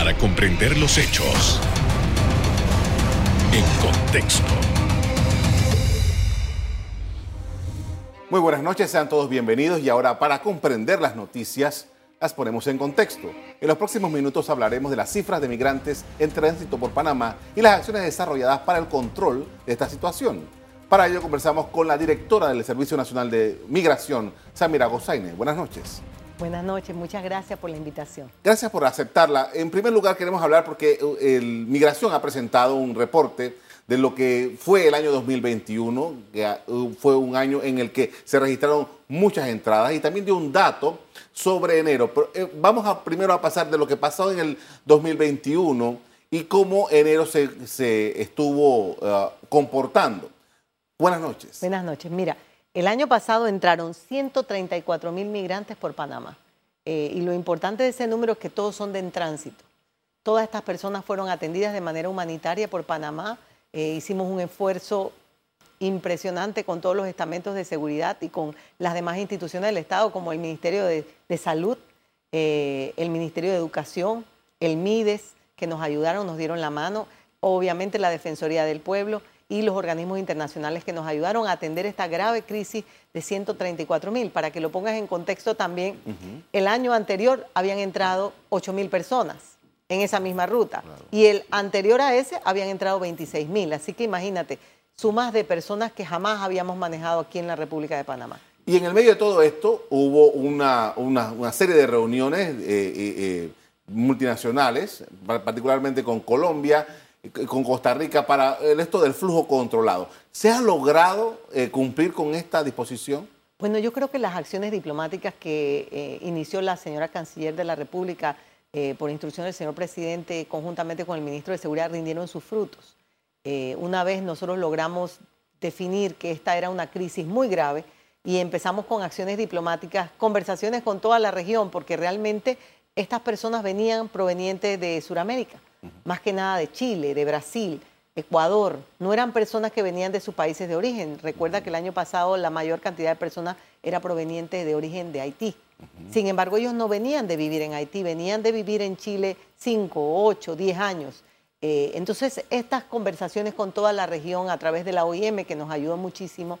para comprender los hechos en contexto. Muy buenas noches, sean todos bienvenidos y ahora para comprender las noticias las ponemos en contexto. En los próximos minutos hablaremos de las cifras de migrantes en tránsito por Panamá y las acciones desarrolladas para el control de esta situación. Para ello conversamos con la directora del Servicio Nacional de Migración, Samira Gozaine. Buenas noches. Buenas noches, muchas gracias por la invitación. Gracias por aceptarla. En primer lugar queremos hablar porque eh, el Migración ha presentado un reporte de lo que fue el año 2021, que ah, fue un año en el que se registraron muchas entradas y también dio un dato sobre enero. Pero, eh, vamos a primero a pasar de lo que pasó en el 2021 y cómo enero se, estuvo ah, comportando. Buenas noches. Buenas noches. Mira, el año pasado entraron 134 mil migrantes por Panamá. Eh, y lo importante de ese número es que todos son de en tránsito. Todas estas personas fueron atendidas de manera humanitaria por Panamá eh, hicimos un esfuerzo impresionante con todos los estamentos de seguridad y con las demás instituciones del Estado, como el Ministerio de, Salud, eh, el Ministerio de Educación, el MIDES, que nos ayudaron, nos dieron la mano, obviamente la Defensoría del Pueblo y los organismos internacionales que nos ayudaron a atender esta grave crisis de 134 mil. Para que lo pongas en contexto también, el año anterior habían entrado 8 mil personas en esa misma ruta. Y el anterior a ese habían entrado 26 mil. Así que imagínate, sumas de personas que jamás habíamos manejado aquí en la República de Panamá. Y en el medio de todo esto hubo una, serie de reuniones eh, eh, eh, multinacionales, particularmente con Colombia, con Costa Rica, para el esto del flujo controlado. ¿Se ha logrado cumplir con esta disposición? Bueno, yo creo que las acciones diplomáticas que inició la señora canciller de la República eh, por instrucción del señor presidente, conjuntamente con el ministro de Seguridad, rindieron sus frutos. Eh, una vez nosotros logramos definir que esta era una crisis muy grave y empezamos con acciones diplomáticas, conversaciones con toda la región, porque realmente estas personas venían provenientes de Sudamérica, más que nada de Chile, de Brasil, Ecuador, no eran personas que venían de sus países de origen. Recuerda que el año pasado la mayor cantidad de personas era proveniente de origen de Haití. Sin embargo, ellos no venían de vivir en Haití, venían de vivir en Chile 5, 8, 10 años. Eh, entonces, estas conversaciones con toda la región a través de la OIM, que nos ayudó muchísimo,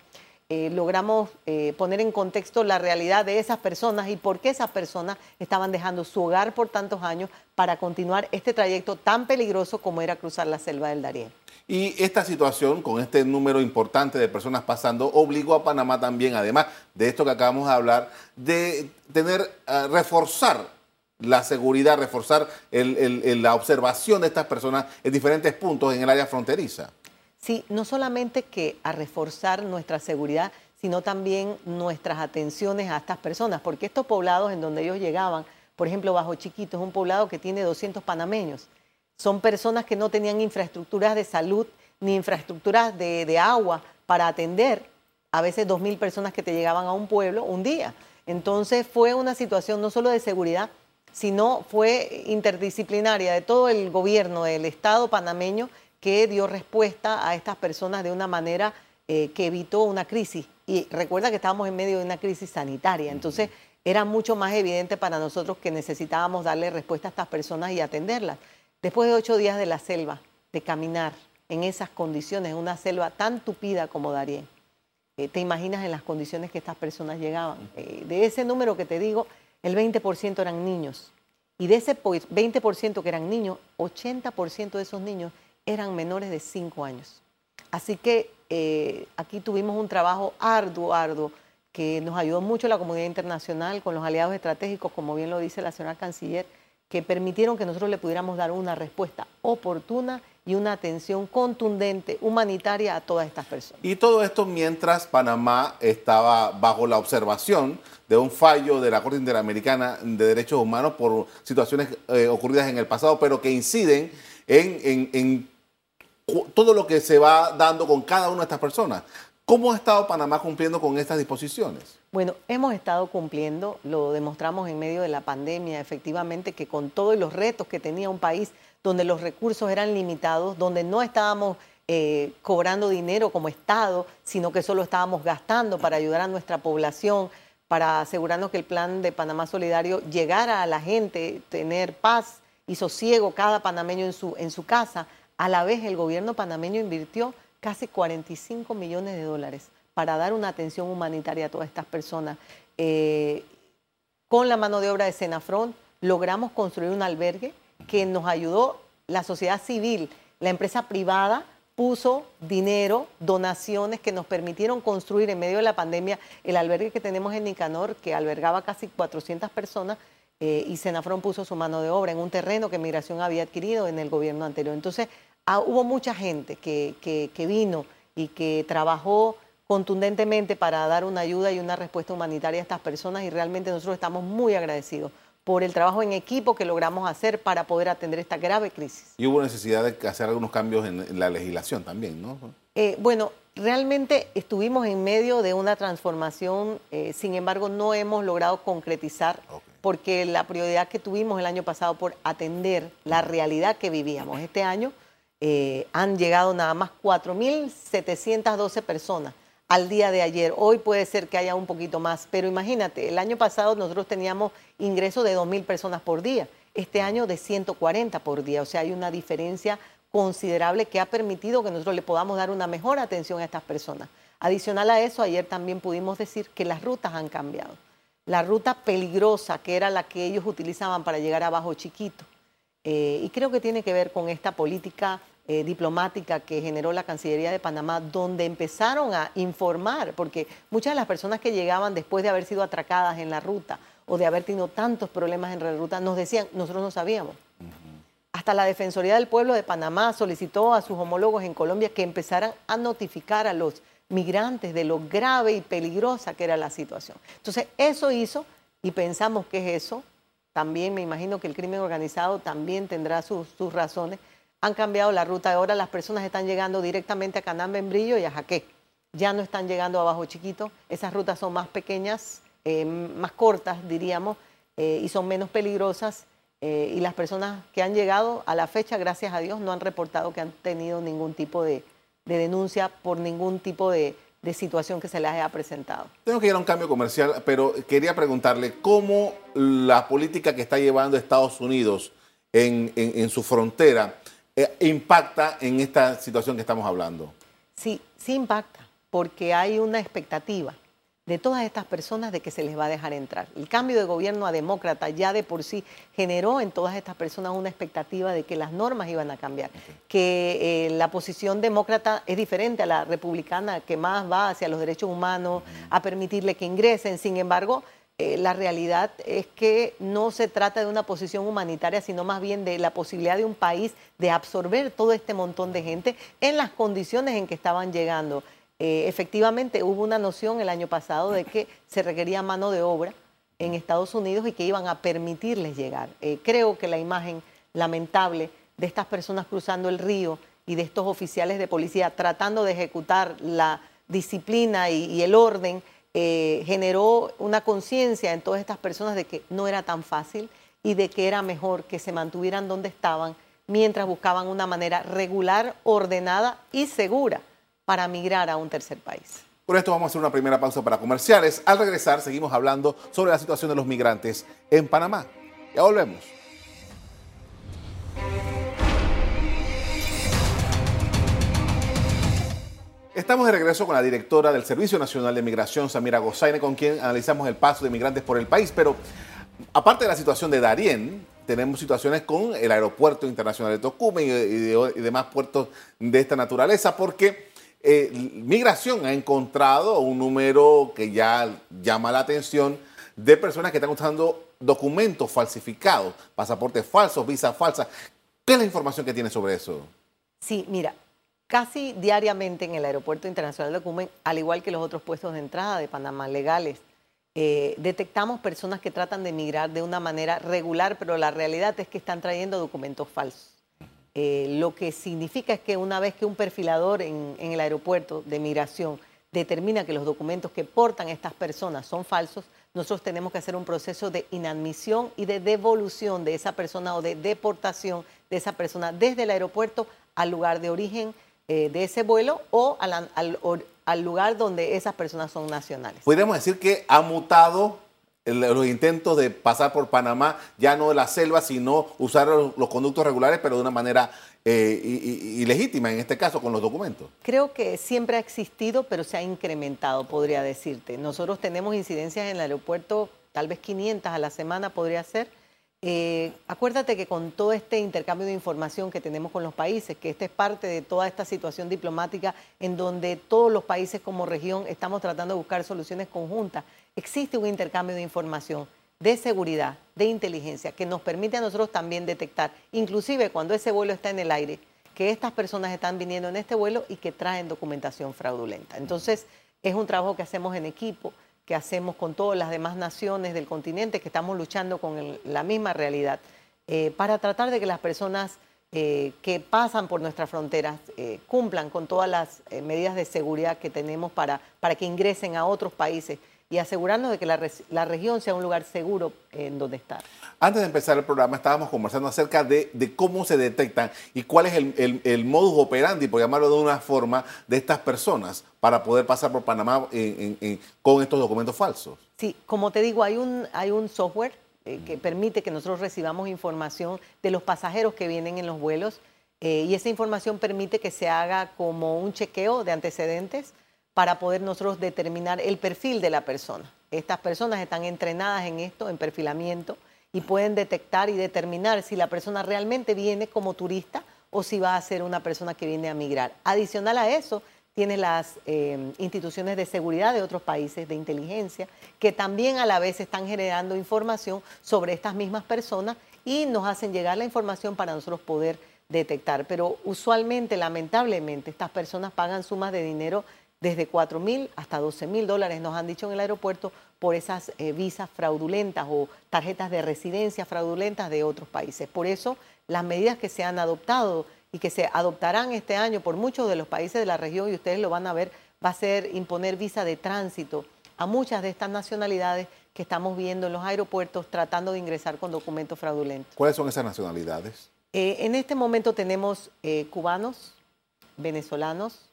eh, logramos eh, poner en contexto la realidad de esas personas y por qué esas personas estaban dejando su hogar por tantos años para continuar este trayecto tan peligroso como era cruzar la selva del Darién. Y esta situación, con este número importante de personas pasando, obligó a Panamá también, además de esto que acabamos de hablar, de tener, uh, reforzar la seguridad, reforzar la observación de estas personas en diferentes puntos en el área fronteriza. Sí, no solamente que a reforzar nuestra seguridad, sino también nuestras atenciones a estas personas, porque estos poblados en donde ellos llegaban, por ejemplo, Bajo Chiquito, es un poblado que tiene 200 panameños son personas que no tenían infraestructuras de salud ni infraestructuras de, agua para atender a veces 2.000 personas que te llegaban a un pueblo un día. Entonces fue una situación no solo de seguridad, sino fue interdisciplinaria de todo el gobierno del Estado panameño que dio respuesta a estas personas de una manera eh, que evitó una crisis. Y recuerda que estábamos en medio de una crisis sanitaria, entonces era mucho más evidente para nosotros que necesitábamos darle respuesta a estas personas y atenderlas. Después de ocho días de la selva, de caminar en esas condiciones, una selva tan tupida como Darién, eh, te imaginas en las condiciones que estas personas llegaban. Eh, de ese número que te digo, el 20% eran niños. Y de ese 20% que eran niños, 80% de esos niños eran menores de 5 años. Así que eh, aquí tuvimos un trabajo arduo, arduo, que nos ayudó mucho la comunidad internacional con los aliados estratégicos, como bien lo dice la señora canciller, que permitieron que nosotros le pudiéramos dar una respuesta oportuna y una atención contundente, humanitaria a todas estas personas. Y todo esto mientras Panamá estaba bajo la observación de un fallo de la Corte Interamericana de Derechos Humanos por situaciones eh, ocurridas en el pasado, pero que inciden en, en todo lo que se va dando con cada una de estas personas. ¿Cómo ha estado Panamá cumpliendo con estas disposiciones? Bueno, hemos estado cumpliendo, lo demostramos en medio de la pandemia, efectivamente, que con todos los retos que tenía un país donde los recursos eran limitados, donde no estábamos eh, cobrando dinero como Estado, sino que solo estábamos gastando para ayudar a nuestra población, para asegurarnos que el plan de Panamá Solidario llegara a la gente, tener paz y sosiego cada panameño en su, en su casa, a la vez el gobierno panameño invirtió casi 45 millones de dólares para dar una atención humanitaria a todas estas personas. Eh, con la mano de obra de Senafrón logramos construir un albergue que nos ayudó la sociedad civil, la empresa privada puso dinero, donaciones que nos permitieron construir en medio de la pandemia el albergue que tenemos en Nicanor, que albergaba casi 400 personas, eh, y Senafrón puso su mano de obra en un terreno que Migración había adquirido en el gobierno anterior. Entonces, ah, hubo mucha gente que, que vino y que trabajó contundentemente para dar una ayuda y una respuesta humanitaria a estas personas y realmente nosotros estamos muy agradecidos por el trabajo en equipo que logramos hacer para poder atender esta grave crisis. Y hubo necesidad de hacer algunos cambios en, la legislación también, ¿no? Eh, bueno, realmente estuvimos en medio de una transformación, eh, sin embargo no hemos logrado concretizar porque la prioridad que tuvimos el año pasado por atender la realidad que vivíamos. Este año eh, han llegado nada más 4.712 personas al día de ayer. Hoy puede ser que haya un poquito más, pero imagínate, el año pasado nosotros teníamos ingresos de 2.000 personas por día, este año de 140 por día, o sea, hay una diferencia considerable que ha permitido que nosotros le podamos dar una mejor atención a estas personas. Adicional a eso, ayer también pudimos decir que las rutas han cambiado. La ruta peligrosa, que era la que ellos utilizaban para llegar a Bajo Chiquito, eh, y creo que tiene que ver con esta política eh, diplomática que generó la Cancillería de Panamá, donde empezaron a informar, porque muchas de las personas que llegaban después de haber sido atracadas en la ruta o de haber tenido tantos problemas en la ruta, nos decían, nosotros no sabíamos. Hasta la Defensoría del Pueblo de Panamá solicitó a sus homólogos en Colombia que empezaran a notificar a los migrantes de lo grave y peligrosa que era la situación. Entonces, eso hizo, y pensamos que es eso, también me imagino que el crimen organizado también tendrá sus, sus razones, han cambiado la ruta. Ahora las personas están llegando directamente a Canamba en Brillo y a Jaque. Ya no están llegando a Bajo Chiquito. Esas rutas son más pequeñas, eh, más cortas, diríamos, eh, y son menos peligrosas. Eh, y las personas que han llegado a la fecha, gracias a Dios, no han reportado que han tenido ningún tipo de, denuncia por ningún tipo de, situación que se les haya presentado. Tengo que ir a un cambio comercial, pero quería preguntarle cómo la política que está llevando Estados Unidos en su frontera eh, impacta en esta situación que estamos hablando? Sí, sí impacta, porque hay una expectativa de todas estas personas de que se les va a dejar entrar. El cambio de gobierno a demócrata ya de por sí generó en todas estas personas una expectativa de que las normas iban a cambiar, que eh, la posición demócrata es diferente a la republicana que más va hacia los derechos humanos, a permitirle que ingresen. Sin embargo, eh, la realidad es que no se trata de una posición humanitaria, sino más bien de la posibilidad de un país de absorber todo este montón de gente en las condiciones en que estaban llegando. Eh, efectivamente, hubo una noción el año pasado de que se requería mano de obra en Estados Unidos y que iban a permitirles llegar. Eh, creo que la imagen lamentable de estas personas cruzando el río y de estos oficiales de policía tratando de ejecutar la disciplina y el orden eh, generó una conciencia en todas estas personas de que no era tan fácil y de que era mejor que se mantuvieran donde estaban mientras buscaban una manera regular, ordenada y segura para migrar a un tercer país. Por esto vamos a hacer una primera pausa para comerciales. Al regresar seguimos hablando sobre la situación de los migrantes en Panamá. Ya volvemos. Estamos de regreso con la directora del Servicio Nacional de Migración, Samira Gozaine, con quien analizamos el paso de migrantes por el país. Pero aparte de la situación de Darién, tenemos situaciones con el Aeropuerto Internacional de Tocumen y, demás puertos de esta naturaleza, porque eh, Migración ha encontrado un número que ya llama la atención de personas que están usando documentos falsificados, pasaportes falsos, visas falsas. ¿Qué es la información que tiene sobre eso? Sí, mira, Casi diariamente en el Aeropuerto Internacional de Cumen, al igual que los otros puestos de entrada de Panamá legales, eh, detectamos personas que tratan de emigrar de una manera regular, pero la realidad es que están trayendo documentos falsos. Eh, lo que significa es que una vez que un perfilador en, en, el aeropuerto de migración determina que los documentos que portan estas personas son falsos, nosotros tenemos que hacer un proceso de inadmisión y de devolución de esa persona o de deportación de esa persona desde el aeropuerto al lugar de origen eh, de ese vuelo o al, lugar donde esas personas son nacionales. Podríamos decir que ha mutado los intentos de pasar por Panamá, ya no de la selva, sino usar los, conductos regulares, pero de una manera eh, ilegítima, en este caso, con los documentos? Creo que siempre ha existido, pero se ha incrementado, podría decirte. Nosotros tenemos incidencias en el aeropuerto, tal vez 500 a la semana podría ser. Eh, acuérdate que con todo este intercambio de información que tenemos con los países, que esta es parte de toda esta situación diplomática en donde todos los países como región estamos tratando de buscar soluciones conjuntas, existe un intercambio de información de seguridad, de inteligencia, que nos permite a nosotros también detectar, inclusive cuando ese vuelo está en el aire, que estas personas están viniendo en este vuelo y que traen documentación fraudulenta. Entonces, es un trabajo que hacemos en equipo, que hacemos con todas las demás naciones del continente, que estamos luchando con la misma realidad, eh, para tratar de que las personas eh, que pasan por nuestras fronteras eh, cumplan con todas las medidas de seguridad que tenemos para, para que ingresen a otros países y asegurarnos de que la, región sea un lugar seguro en donde estar. Antes de empezar el programa estábamos conversando acerca de, cómo se detectan y cuál es el, modus operandi, por llamarlo de una forma, de estas personas para poder pasar por Panamá con estos documentos falsos. Sí, como te digo, hay un, hay un software eh, que permite que nosotros recibamos información de los pasajeros que vienen en los vuelos eh, y esa información permite que se haga como un chequeo de antecedentes para poder nosotros determinar el perfil de la persona. Estas personas están entrenadas en esto, en perfilamiento, y pueden detectar y determinar si la persona realmente viene como turista o si va a ser una persona que viene a migrar. Adicional a eso, tiene las eh, instituciones de seguridad de otros países, de inteligencia, que también a la vez están generando información sobre estas mismas personas y nos hacen llegar la información para nosotros poder detectar. Pero usualmente, lamentablemente, estas personas pagan sumas de dinero desde 4 mil hasta 12 mil dólares, nos han dicho en el aeropuerto, por esas eh, visas fraudulentas o tarjetas de residencia fraudulentas de otros países. Por eso, las medidas que se han adoptado y que se adoptarán este año por muchos de los países de la región, y ustedes lo van a ver, va a ser imponer visa de tránsito a muchas de estas nacionalidades que estamos viendo en los aeropuertos tratando de ingresar con documentos fraudulentos. ¿Cuáles son esas nacionalidades? Eh, en este momento tenemos eh, cubanos, venezolanos,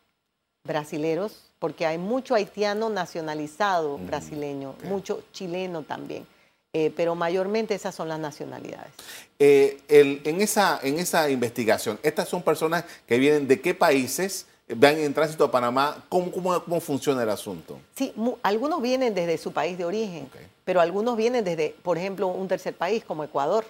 brasileros, porque hay mucho haitiano nacionalizado brasileño, mucho chileno también. Eh, pero mayormente esas son las nacionalidades. Eh, en, esa, en esa investigación, ¿estas son personas que vienen de qué países? van en tránsito a Panamá, ¿cómo, cómo, funciona el asunto? Sí, algunos vienen desde su país de origen, pero algunos vienen desde, por ejemplo, un tercer país como Ecuador,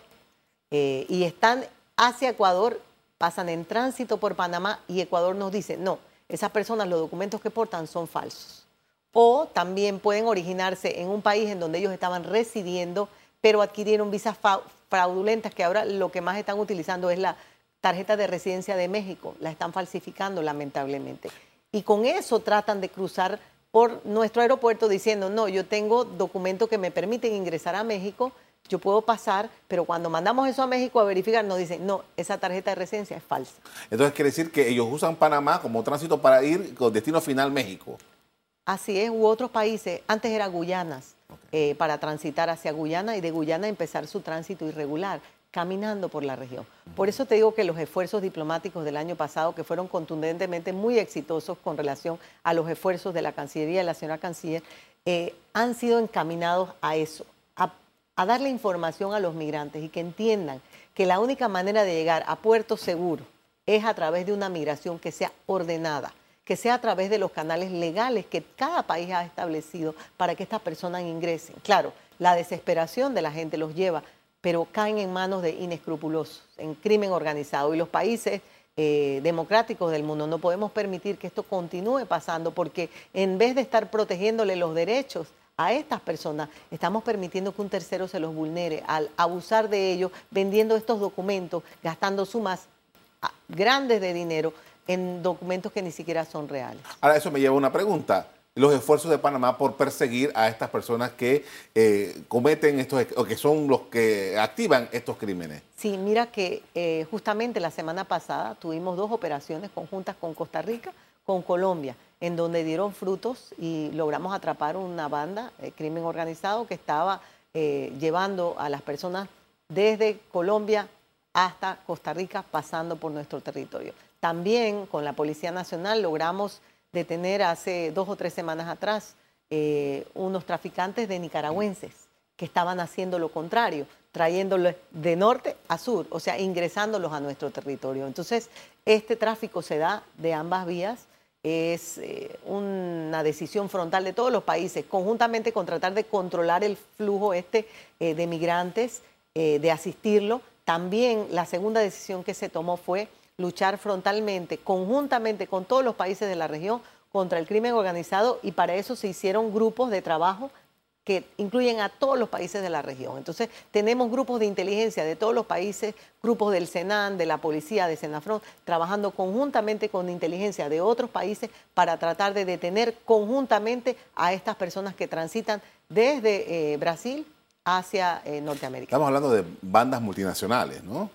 eh, y están hacia Ecuador, pasan en tránsito por Panamá y Ecuador nos dice, no, esas personas los documentos que portan son falsos. O también pueden originarse en un país en donde ellos estaban residiendo, pero adquirieron visas fraudulentas, que ahora lo que más están utilizando es la tarjeta de residencia de México. La están falsificando, lamentablemente. Y con eso tratan de cruzar por nuestro aeropuerto diciendo, no, yo tengo documentos que me permiten ingresar a México, yo puedo pasar, pero cuando mandamos eso a México a verificar, nos dicen, no, esa tarjeta de residencia es falsa. Entonces quiere decir que ellos usan Panamá como tránsito para ir con destino final México. Así es, u otros países, antes era Guyanas, eh, para transitar hacia Guyana y de Guyana empezar su tránsito irregular, caminando por la región. Por eso te digo que los esfuerzos diplomáticos del año pasado, que fueron contundentemente muy exitosos con relación a los esfuerzos de la Cancillería y la señora Canciller, eh, han sido encaminados a eso, a darle información a los migrantes y que entiendan que la única manera de llegar a puerto seguro es a través de una migración que sea ordenada, que sea a través de los canales legales que cada país ha establecido para que estas personas ingresen. Claro, la desesperación de la gente los lleva, pero caen en manos de inescrupulosos, en crimen organizado. Y los países eh, democráticos del mundo no podemos permitir que esto continúe pasando porque en vez de estar protegiéndole los derechos a estas personas estamos permitiendo que un tercero se los vulnere al abusar de ellos, vendiendo estos documentos, gastando sumas ah, grandes de dinero en documentos que ni siquiera son reales. Ahora, eso me lleva a una pregunta. Los esfuerzos de Panamá por perseguir a estas personas que eh, cometen estos, o que son los que activan estos crímenes. Sí, mira que eh, justamente la semana pasada tuvimos dos operaciones conjuntas con Costa Rica, con Colombia en donde dieron frutos y logramos atrapar una banda de crimen organizado que estaba eh, llevando a las personas desde Colombia hasta Costa Rica, pasando por nuestro territorio. También con la Policía Nacional logramos detener hace dos o tres semanas atrás eh, unos traficantes de nicaragüenses que estaban haciendo lo contrario, trayéndolos de norte a sur, o sea, ingresándolos a nuestro territorio. Entonces, este tráfico se da de ambas vías, es eh, una decisión frontal de todos los países, conjuntamente con tratar de controlar el flujo este eh, de migrantes, eh, de asistirlo. También la segunda decisión que se tomó fue luchar frontalmente, conjuntamente con todos los países de la región, contra el crimen organizado y para eso se hicieron grupos de trabajo que incluyen a todos los países de la región. Entonces, tenemos grupos de inteligencia de todos los países, grupos del Senan, de la policía, de Senafrón, trabajando conjuntamente con inteligencia de otros países para tratar de detener conjuntamente a estas personas que transitan desde eh, Brasil hacia eh, Norteamérica. Estamos hablando de bandas multinacionales, ¿no?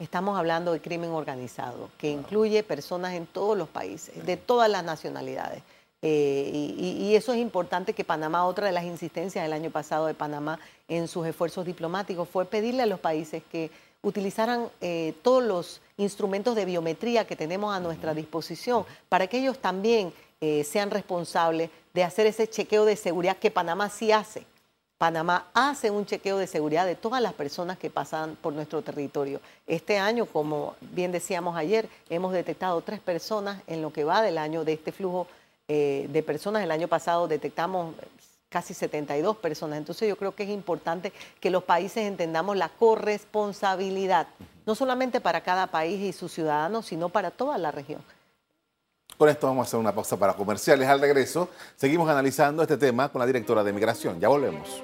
Estamos hablando de crimen organizado, que incluye personas en todos los países, de todas las nacionalidades. Eh, y, eso es importante que Panamá, otra de las insistencias del año pasado de Panamá en sus esfuerzos diplomáticos fue pedirle a los países que utilizaran eh, todos los instrumentos de biometría que tenemos a nuestra disposición para que ellos también eh, sean responsables de hacer ese chequeo de seguridad que Panamá sí hace. Panamá hace un chequeo de seguridad de todas las personas que pasan por nuestro territorio. Este año, como bien decíamos ayer, hemos detectado tres personas en lo que va del año de este flujo eh, de personas. El año pasado detectamos casi 72 personas. Entonces yo creo que es importante que los países entendamos la corresponsabilidad, no solamente para cada país y sus ciudadanos, sino para toda la región. Con esto vamos a hacer una pausa para comerciales. Al regreso, seguimos analizando este tema con la directora de Migración. Ya volvemos.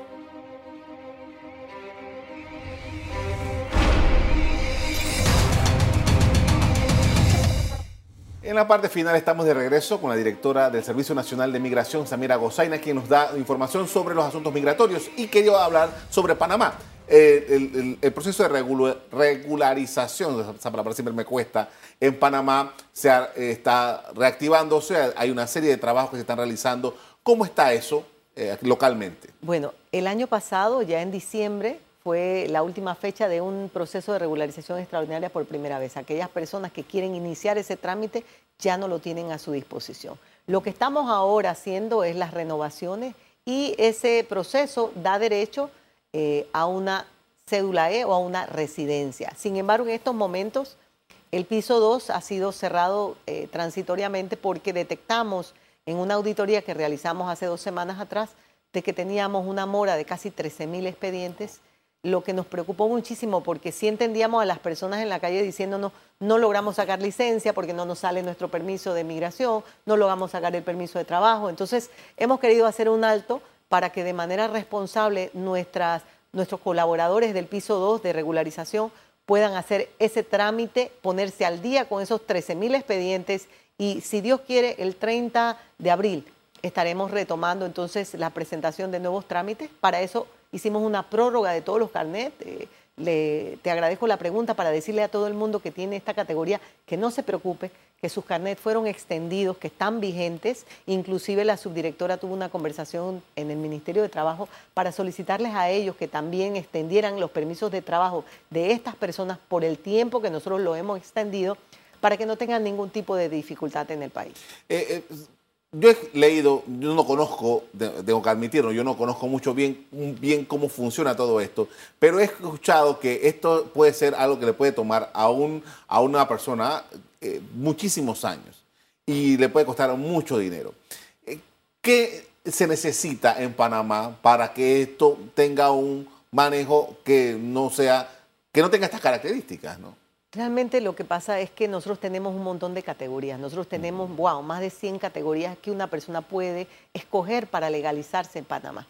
En la parte final estamos de regreso con la directora del Servicio Nacional de Migración, Samira Gozaina, quien nos da información sobre los asuntos migratorios y quería hablar sobre Panamá. Eh, el, proceso de regularización, esa palabra siempre me cuesta, en Panamá se está reactivándose, hay una serie de trabajos que se están realizando. ¿Cómo está eso eh, localmente? Bueno, el año pasado, ya en diciembre, fue la última fecha de un proceso de regularización extraordinaria por primera vez. Aquellas personas que quieren iniciar ese trámite ya no lo tienen a su disposición. Lo que estamos ahora haciendo es las renovaciones y ese proceso da derecho eh, a una cédula E o a una residencia. Sin embargo, en estos momentos el piso 2 ha sido cerrado eh, transitoriamente porque detectamos en una auditoría que realizamos hace dos semanas atrás de que teníamos una mora de casi 13 mil expedientes lo que nos preocupó muchísimo, porque sí entendíamos a las personas en la calle diciéndonos, no logramos sacar licencia porque no nos sale nuestro permiso de migración, no logramos sacar el permiso de trabajo. Entonces, hemos querido hacer un alto para que de manera responsable nuestras, nuestros colaboradores del piso 2 de regularización puedan hacer ese trámite, ponerse al día con esos 13 mil expedientes y, si Dios quiere, el 30 de abril estaremos retomando entonces la presentación de nuevos trámites. Para eso hicimos una prórroga de todos los carnets. Le, te agradezco la pregunta para decirle a todo el mundo que tiene esta categoría que no se preocupe, que sus carnets fueron extendidos, que están vigentes. Inclusive la subdirectora tuvo una conversación en el Ministerio de Trabajo para solicitarles a ellos que también extendieran los permisos de trabajo de estas personas por el tiempo que nosotros lo hemos extendido para que no tengan ningún tipo de dificultad en el país. Eh, eh, yo he leído, yo no conozco, tengo que admitirlo, yo no conozco mucho bien, bien cómo funciona todo esto, pero he escuchado que esto puede ser algo que le puede tomar a, un, a una persona eh, muchísimos años y le puede costar mucho dinero. Eh, ¿Qué se necesita en Panamá para que esto tenga un manejo que no sea, que no tenga estas características, ¿no? Realmente lo que pasa es que nosotros tenemos un montón de categorías. Nosotros tenemos, wow, más de 100 categorías que una persona puede escoger para legalizarse en Panamá.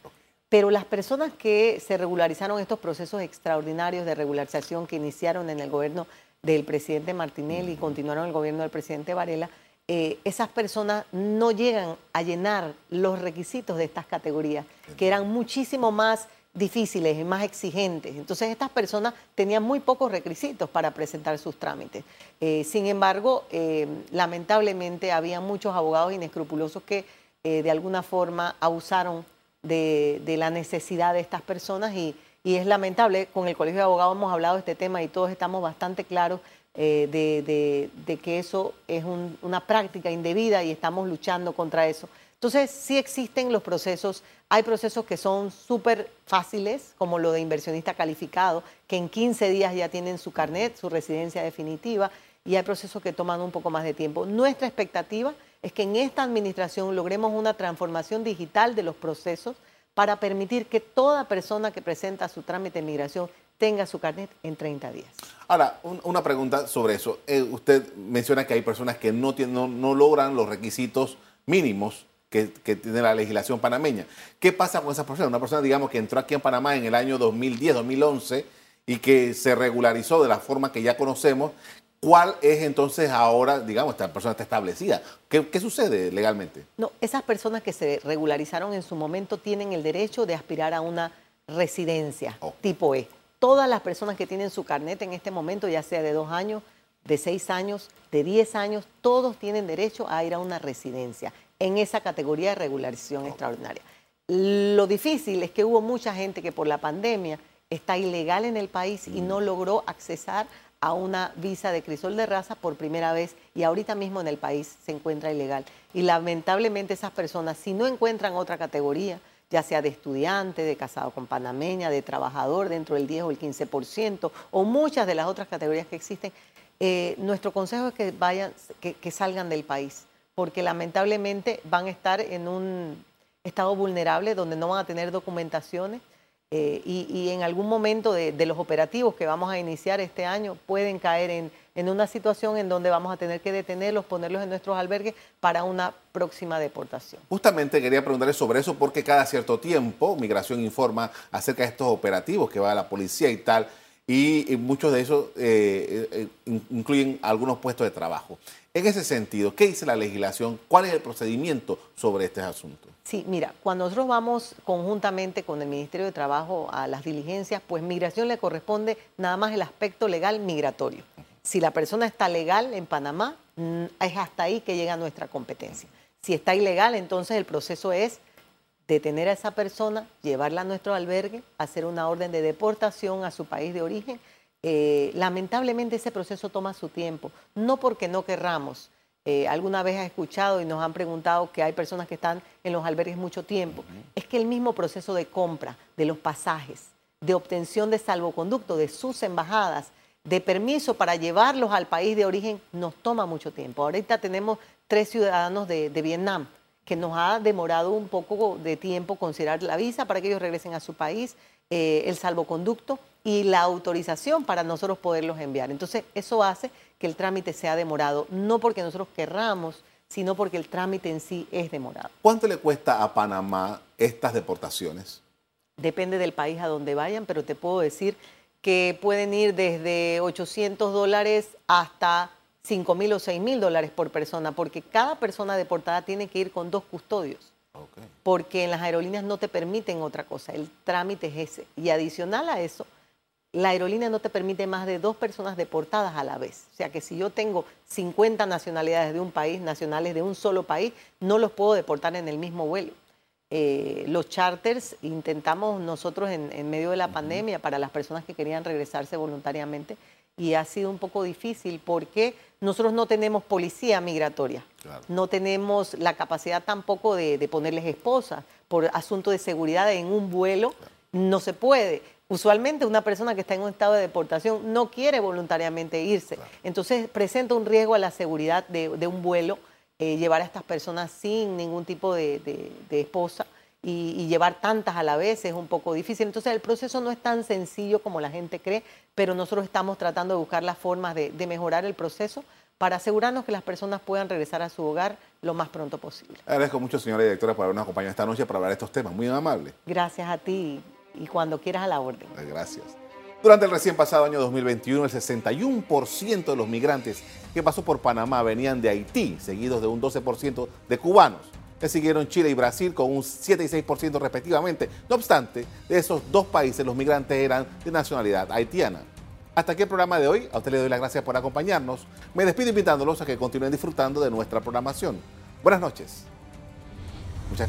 Pero las personas que se regularizaron estos procesos extraordinarios de regularización que iniciaron en el gobierno del presidente Martinelli y continuaron en el gobierno del presidente Varela, eh, esas personas no llegan a llenar los requisitos de estas categorías, que eran muchísimo más difíciles más exigentes. Entonces estas personas tenían muy pocos requisitos para presentar sus trámites. Eh, sin embargo, eh, lamentablemente había muchos abogados inescrupulosos que eh, de alguna forma abusaron de, la necesidad de estas personas y, es lamentable, con el Colegio de Abogados hemos hablado de este tema y todos estamos bastante claros de, que eso es una práctica indebida y estamos luchando contra eso. Entonces, sí existen los procesos, hay procesos que son súper fáciles, como lo de inversionista calificado, que en 15 días ya tienen su carnet, su residencia definitiva, y hay procesos que toman un poco más de tiempo. Nuestra expectativa es que en esta administración logremos una transformación digital de los procesos para permitir que toda persona que presenta su trámite de migración tenga su carnet en 30 días. Ahora, una pregunta sobre eso. Eh, usted menciona que hay personas que no, no logran los requisitos mínimos que, tiene la legislación panameña. ¿Qué pasa con esas personas? Una persona, digamos, que entró aquí en Panamá en el año 2010, 2011 y que se regularizó de la forma que ya conocemos. ¿Cuál es entonces ahora, digamos, esta persona está establecida? ¿Qué, sucede legalmente? No, esas personas que se regularizaron en su momento tienen el derecho de aspirar a una residencia tipo E. Todas las personas que tienen su carnet en este momento, ya sea de dos años, de seis años, de diez años, todos tienen derecho a ir a una residencia en esa categoría de regularización extraordinaria. Lo difícil es que hubo mucha gente que por la pandemia está ilegal en el país y no logró accesar a una visa de crisol de raza por primera vez y ahorita mismo en el país se encuentra ilegal. Y lamentablemente esas personas, si no encuentran otra categoría, ya sea de estudiante, de casado con panameña, de trabajador dentro del 10 o el 15%, o muchas de las otras categorías que existen, eh, nuestro consejo es que vayan, que salgan del país porque lamentablemente van a estar en un estado vulnerable donde no van a tener documentaciones eh, y, en algún momento de, los operativos que vamos a iniciar este año pueden caer en, una situación en donde vamos a tener que detenerlos, ponerlos en nuestros albergues para una próxima deportación. Justamente quería preguntarle sobre eso porque cada cierto tiempo Migración informa acerca de estos operativos que va a la policía y tal y, muchos de esos eh, eh, incluyen algunos puestos de trabajo. En ese sentido, ¿qué dice la legislación? ¿Cuál es el procedimiento sobre este asunto? Sí, mira, cuando nosotros vamos conjuntamente con el Ministerio de Trabajo a las diligencias, pues migración le corresponde nada más el aspecto legal migratorio. Si la persona está legal en Panamá, mm, es hasta ahí que llega nuestra competencia. Si está ilegal, entonces el proceso es detener a esa persona, llevarla a nuestro albergue, hacer una orden de deportación a su país de origen. Eh, lamentablemente ese proceso toma su tiempo, no porque no querramos. Eh, alguna vez ha escuchado y nos han preguntado que hay personas que están en los albergues mucho tiempo. Es que el mismo proceso de compra de los pasajes, de obtención de salvoconducto de sus embajadas, de permiso para llevarlos al país de origen, nos toma mucho tiempo. Ahorita tenemos tres ciudadanos de Vietnam que nos ha demorado un poco de tiempo considerar la visa para que ellos regresen a su país, eh, el salvoconducto y la autorización para nosotros poderlos enviar. Entonces, eso hace que el trámite sea demorado, no porque nosotros querramos, sino porque el trámite en sí es demorado. ¿Cuánto le cuesta a Panamá estas deportaciones? Depende del país a donde vayan, pero te puedo decir que pueden ir desde 800 dólares hasta 5 mil o 6 mil dólares por persona, porque cada persona deportada tiene que ir con dos custodios. Porque en las aerolíneas no te permiten otra cosa, el trámite es ese. Y adicional a eso, la aerolínea no te permite más de dos personas deportadas a la vez. O sea que si yo tengo 50 nacionalidades de un país, nacionales de un solo país, no los puedo deportar en el mismo vuelo. Eh, los charters intentamos nosotros en, en medio de la pandemia para las personas que querían regresarse voluntariamente y ha sido un poco difícil porque nosotros no tenemos policía migratoria, no tenemos la capacidad tampoco de, ponerles esposas por asunto de seguridad en un vuelo, no se puede. Usualmente una persona que está en un estado de deportación no quiere voluntariamente irse, entonces presenta un riesgo a la seguridad de, un vuelo eh, llevar a estas personas sin ningún tipo de esposa y, llevar tantas a la vez es un poco difícil. Entonces el proceso no es tan sencillo como la gente cree, pero nosotros estamos tratando de buscar las formas de, mejorar el proceso para asegurarnos que las personas puedan regresar a su hogar lo más pronto posible. Agradezco mucho, señora directora, por habernos acompañado esta noche para hablar de estos temas. Muy amable. Gracias a ti y cuando quieras a la orden. Gracias. Durante el recién pasado año 2021, el 61% de los migrantes que pasó por Panamá venían de Haití, seguidos de un 12% de cubanos. Le siguieron Chile y Brasil con un 7 y 6% respectivamente. No obstante, de esos dos países los migrantes eran de nacionalidad haitiana. Hasta aquí el programa de hoy. A usted le doy las gracias por acompañarnos. Me despido invitándolos a que continúen disfrutando de nuestra programación. Buenas noches. Muchas